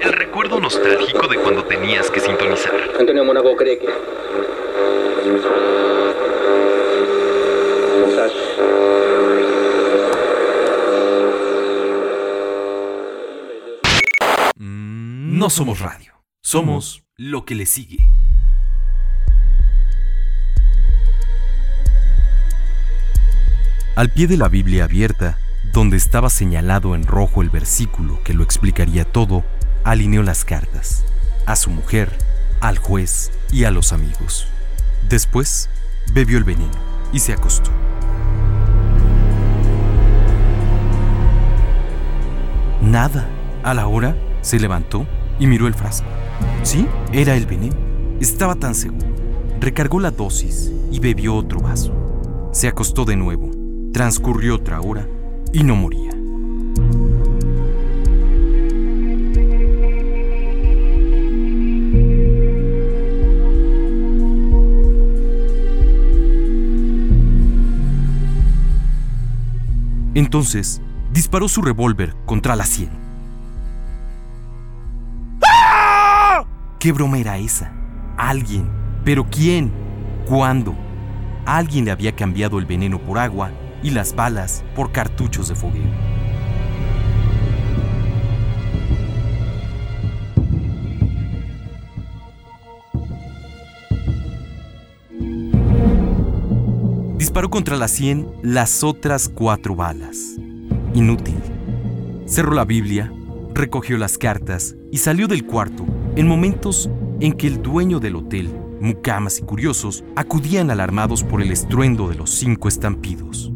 El recuerdo nostálgico de cuando tenías que sintonizar. Antonio Mónaco cree que. No somos radio, somos lo que le sigue. Al pie de la Biblia abierta, donde estaba señalado en rojo el versículo que lo explicaría todo, alineó las cartas, a su mujer, al juez y a los amigos. Después, bebió el veneno y se acostó. Nada. A la hora, se levantó y miró el frasco. Sí, era el veneno. Estaba tan seguro. Recargó la dosis y bebió otro vaso. Se acostó de nuevo. Transcurrió otra hora y no moría. Entonces, disparó su revólver contra la sien. ¿Qué broma era esa? Alguien. ¿Pero quién? ¿Cuándo? Alguien le había cambiado el veneno por agua y las balas por cartuchos de fogueo. Disparó contra la sien las otras cuatro balas. Inútil. Cerró la Biblia, recogió las cartas y salió del cuarto en momentos en que el dueño del hotel, mucamas y curiosos acudían alarmados por el estruendo de los cinco estampidos.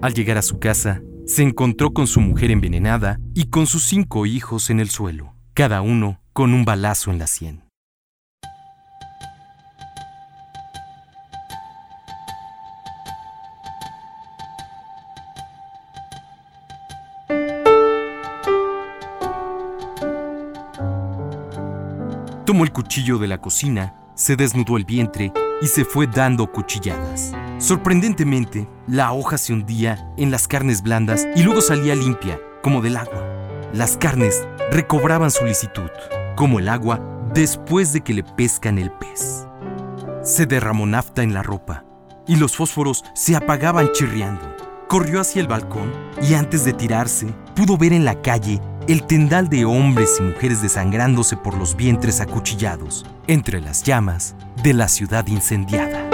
Al llegar a su casa, se encontró con su mujer envenenada y con sus cinco hijos en el suelo, cada uno con un balazo en la sien. Tomó el cuchillo de la cocina, se desnudó el vientre y se fue dando cuchilladas. Sorprendentemente, la hoja se hundía en las carnes blandas y luego salía limpia, como del agua. Las carnes recobraban su licitud, como el agua después de que le pescan el pez. Se derramó nafta en la ropa y los fósforos se apagaban chirriando. Corrió hacia el balcón y antes de tirarse, pudo ver en la calle el tendal de hombres y mujeres desangrándose por los vientres acuchillados entre las llamas de la ciudad incendiada.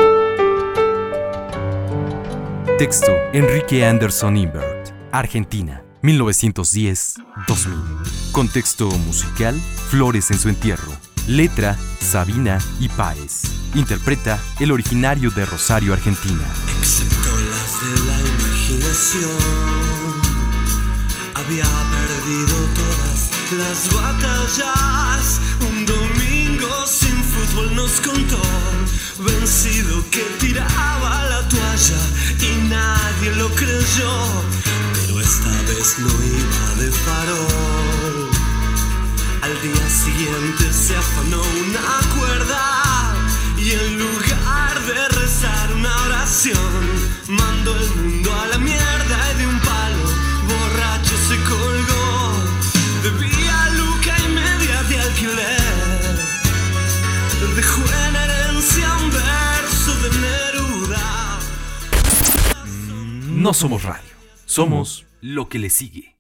Texto Enrique Anderson Imbert, Argentina, 1910-2000. Contexto musical Flores en su entierro. Letra Sabina y Páez. Interpreta el originario de Rosario, Argentina. Excepto las de la imaginación había perdido todas las batallas. Un domingo sin fútbol nos contó, vencido que tiraba la toalla y nadie lo creyó. Pero esta vez no iba de farol. Al día siguiente se afanó una cuerda y en lugar de rezar una oración, mandó el mundo a la No somos radio, somos lo que le sigue.